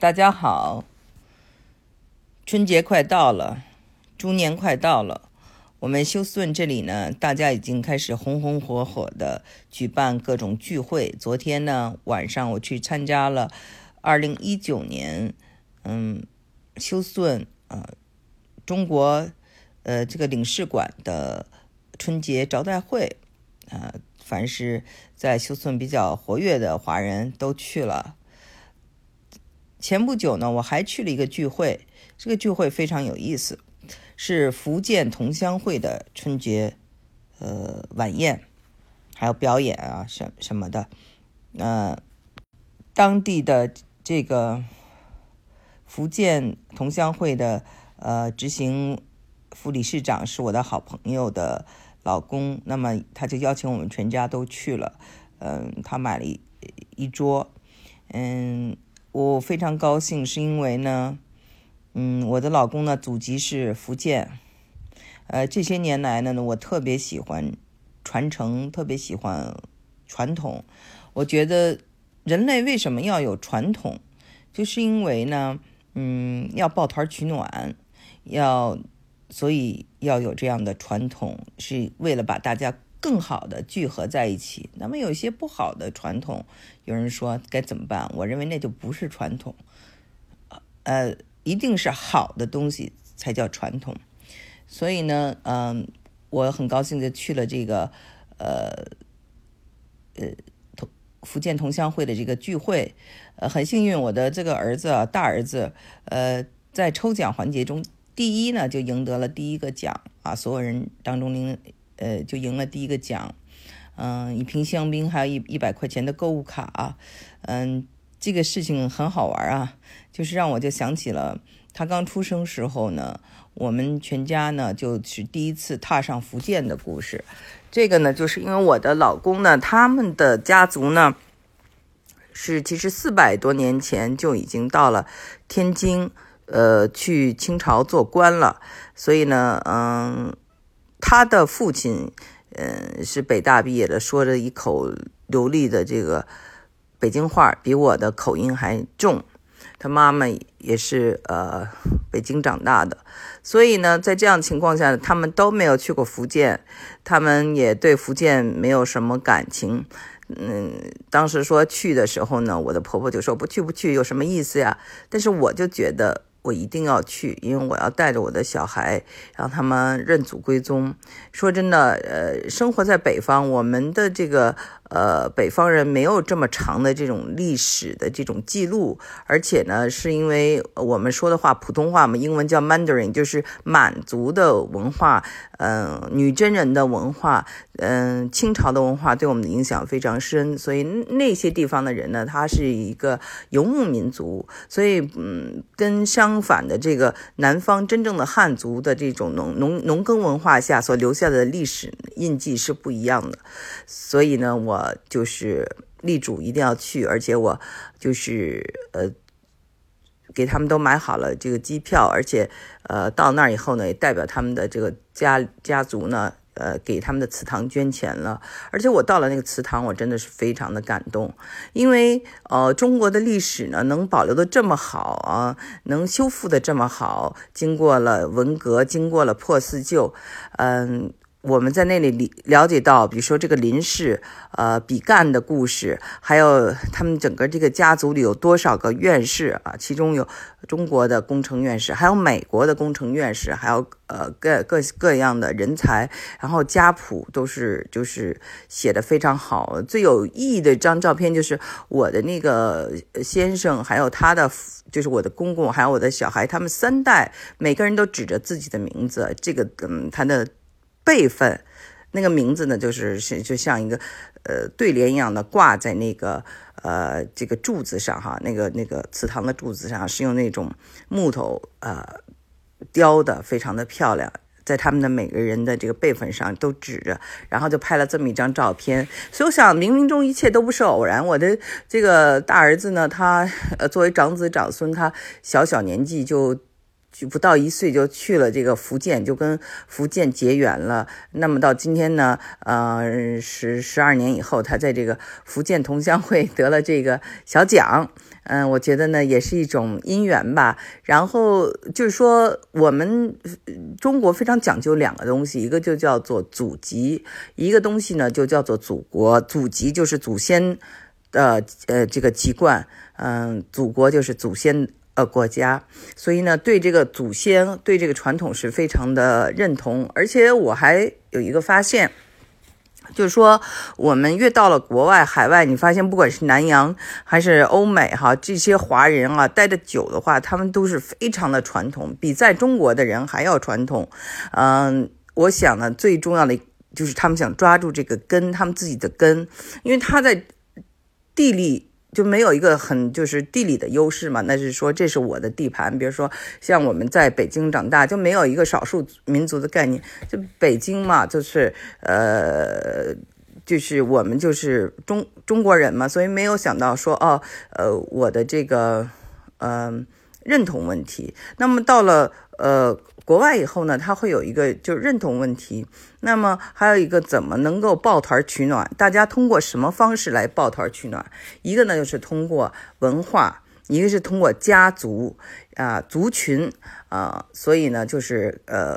大家好，春节快到了，猪年快到了。我们休斯顿这里呢，大家已经开始红红火火的举办各种聚会。昨天呢晚上，我去参加了二零一九年，嗯，休斯顿呃中国呃这个领事馆的春节招待会啊，凡是在休斯顿比较活跃的华人都去了。前不久呢，我还去了一个聚会，这个聚会非常有意思，是福建同乡会的春节呃晚宴，还有表演啊什什么的。呃，当地的这个福建同乡会的呃执行副理事长是我的好朋友的老公，那么他就邀请我们全家都去了。嗯，他买了一一桌，嗯。我非常高兴，是因为呢，嗯，我的老公呢祖籍是福建，呃，这些年来呢，我特别喜欢传承，特别喜欢传统。我觉得人类为什么要有传统，就是因为呢，嗯，要抱团取暖，要所以要有这样的传统，是为了把大家。更好的聚合在一起。那么有一些不好的传统，有人说该怎么办？我认为那就不是传统，呃，一定是好的东西才叫传统。所以呢，嗯，我很高兴的去了这个，呃，呃，同福建同乡会的这个聚会。呃，很幸运，我的这个儿子，大儿子，呃，在抽奖环节中，第一呢就赢得了第一个奖啊，所有人当中赢。呃，就赢了第一个奖，嗯，一瓶香槟，还有一一百块钱的购物卡，嗯，这个事情很好玩啊，就是让我就想起了他刚出生时候呢，我们全家呢就是第一次踏上福建的故事。这个呢，就是因为我的老公呢，他们的家族呢是其实四百多年前就已经到了天津，呃，去清朝做官了，所以呢，嗯。他的父亲，嗯，是北大毕业的，说着一口流利的这个北京话，比我的口音还重。他妈妈也是呃北京长大的，所以呢，在这样情况下，他们都没有去过福建，他们也对福建没有什么感情。嗯，当时说去的时候呢，我的婆婆就说不去不去有什么意思呀？但是我就觉得。我一定要去，因为我要带着我的小孩，让他们认祖归宗。说真的，呃，生活在北方，我们的这个。呃，北方人没有这么长的这种历史的这种记录，而且呢，是因为我们说的话普通话嘛，英文叫 Mandarin，就是满族的文化，嗯，女真人的文化，嗯，清朝的文化对我们的影响非常深，所以那些地方的人呢，他是一个游牧民族，所以嗯，跟相反的这个南方真正的汉族的这种农农农耕文化下所留下的历史印记是不一样的，所以呢，我。就是力主一定要去，而且我就是呃，给他们都买好了这个机票，而且呃，到那儿以后呢，也代表他们的这个家家族呢，呃，给他们的祠堂捐钱了。而且我到了那个祠堂，我真的是非常的感动，因为呃，中国的历史呢，能保留的这么好啊，能修复的这么好，经过了文革，经过了破四旧，嗯。我们在那里了了解到，比如说这个林氏，呃，比干的故事，还有他们整个这个家族里有多少个院士啊？其中有中国的工程院士，还有美国的工程院士，还有呃各各各样的人才。然后家谱都是就是写的非常好。最有意义的一张照片就是我的那个先生，还有他的就是我的公公，还有我的小孩，他们三代每个人都指着自己的名字，这个嗯他的。辈分，那个名字呢，就是是就像一个呃对联一样的挂在那个呃这个柱子上哈，那个那个祠堂的柱子上是用那种木头呃雕的，非常的漂亮，在他们的每个人的这个辈分上都指着，然后就拍了这么一张照片。所以我想，冥冥中一切都不是偶然。我的这个大儿子呢，他呃作为长子长孙，他小小年纪就。就不到一岁就去了这个福建，就跟福建结缘了。那么到今天呢，呃，十十二年以后，他在这个福建同乡会得了这个小奖。嗯，我觉得呢，也是一种姻缘吧。然后就是说，我们中国非常讲究两个东西，一个就叫做祖籍，一个东西呢就叫做祖国。祖籍就是祖先的呃这个籍贯，嗯，祖国就是祖先。呃，国家，所以呢，对这个祖先，对这个传统是非常的认同。而且我还有一个发现，就是说，我们越到了国外、海外，你发现不管是南洋还是欧美，哈，这些华人啊，待的久的话，他们都是非常的传统，比在中国的人还要传统。嗯，我想呢，最重要的就是他们想抓住这个根，他们自己的根，因为他在地利。就没有一个很就是地理的优势嘛？那是说这是我的地盘。比如说像我们在北京长大，就没有一个少数民族的概念。就北京嘛，就是呃，就是我们就是中中国人嘛，所以没有想到说哦，呃，我的这个嗯认同问题。那么到了呃。国外以后呢，他会有一个就认同问题，那么还有一个怎么能够抱团取暖？大家通过什么方式来抱团取暖？一个呢就是通过文化，一个是通过家族啊族群啊，所以呢就是呃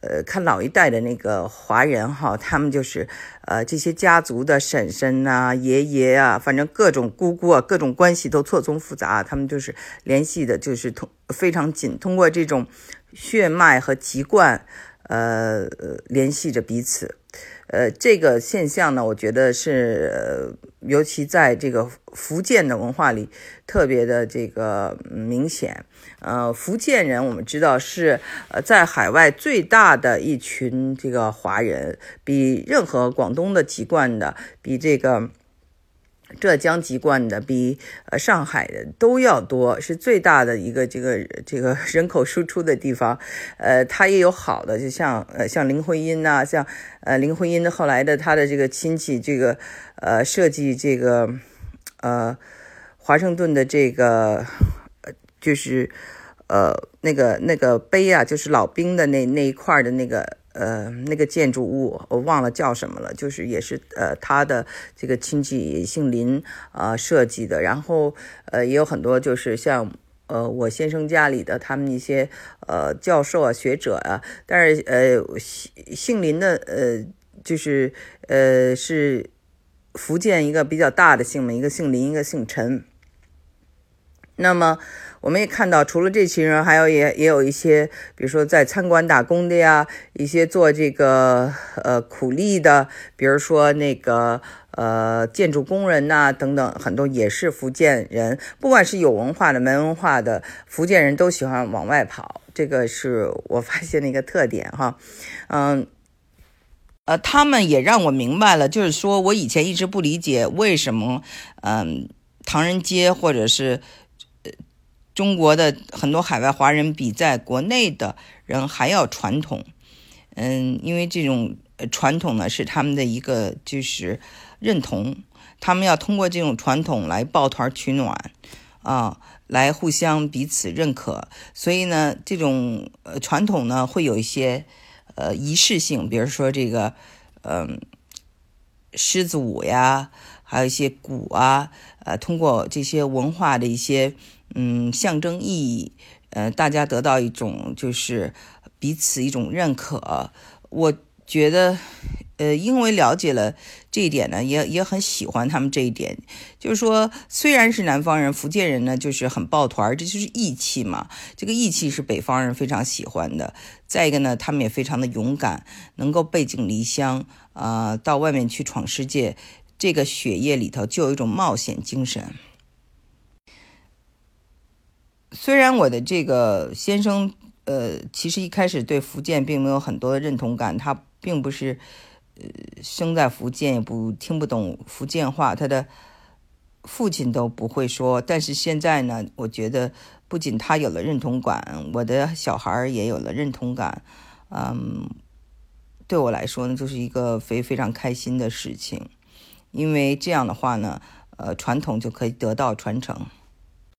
呃看老一代的那个华人哈，他们就是呃这些家族的婶婶呐、爷爷啊，反正各种姑姑啊，各种关系都错综复杂，他们就是联系的就是通非常紧，通过这种。血脉和籍贯，呃，联系着彼此，呃，这个现象呢，我觉得是，尤其在这个福建的文化里特别的这个明显。呃，福建人我们知道是呃在海外最大的一群这个华人，比任何广东的籍贯的，比这个。浙江籍贯的比呃上海的都要多，是最大的一个这个这个人口输出的地方。呃，它也有好的，就像呃像林徽因呐，像呃林徽因的后来的他的这个亲戚，这个呃设计这个呃华盛顿的这个就是呃那个那个碑啊，就是老兵的那那一块的那个。呃，那个建筑物我忘了叫什么了，就是也是呃他的这个亲戚姓林啊设计的，然后呃也有很多就是像呃我先生家里的他们一些呃教授啊学者啊，但是呃姓姓林的呃就是呃是福建一个比较大的姓嘛，一个姓林，一个姓陈，那么。我们也看到，除了这群人，还有也也有一些，比如说在餐馆打工的呀，一些做这个呃苦力的，比如说那个呃建筑工人呐等等，很多也是福建人。不管是有文化的、没文化的，福建人都喜欢往外跑，这个是我发现的一个特点哈。嗯，呃，他们也让我明白了，就是说我以前一直不理解为什么，嗯，唐人街或者是。中国的很多海外华人比在国内的人还要传统，嗯，因为这种传统呢是他们的一个就是认同，他们要通过这种传统来抱团取暖，啊，来互相彼此认可，所以呢，这种传统呢会有一些呃仪式性，比如说这个嗯狮子舞呀，还有一些鼓啊，呃，通过这些文化的一些。嗯，象征意义，呃，大家得到一种就是彼此一种认可。我觉得，呃，因为了解了这一点呢，也也很喜欢他们这一点。就是说，虽然是南方人，福建人呢，就是很抱团，这就是义气嘛。这个义气是北方人非常喜欢的。再一个呢，他们也非常的勇敢，能够背井离乡啊，到外面去闯世界。这个血液里头就有一种冒险精神。虽然我的这个先生，呃，其实一开始对福建并没有很多的认同感，他并不是，呃，生在福建，也不听不懂福建话，他的父亲都不会说。但是现在呢，我觉得不仅他有了认同感，我的小孩也有了认同感，嗯，对我来说呢，就是一个非非常开心的事情，因为这样的话呢，呃，传统就可以得到传承。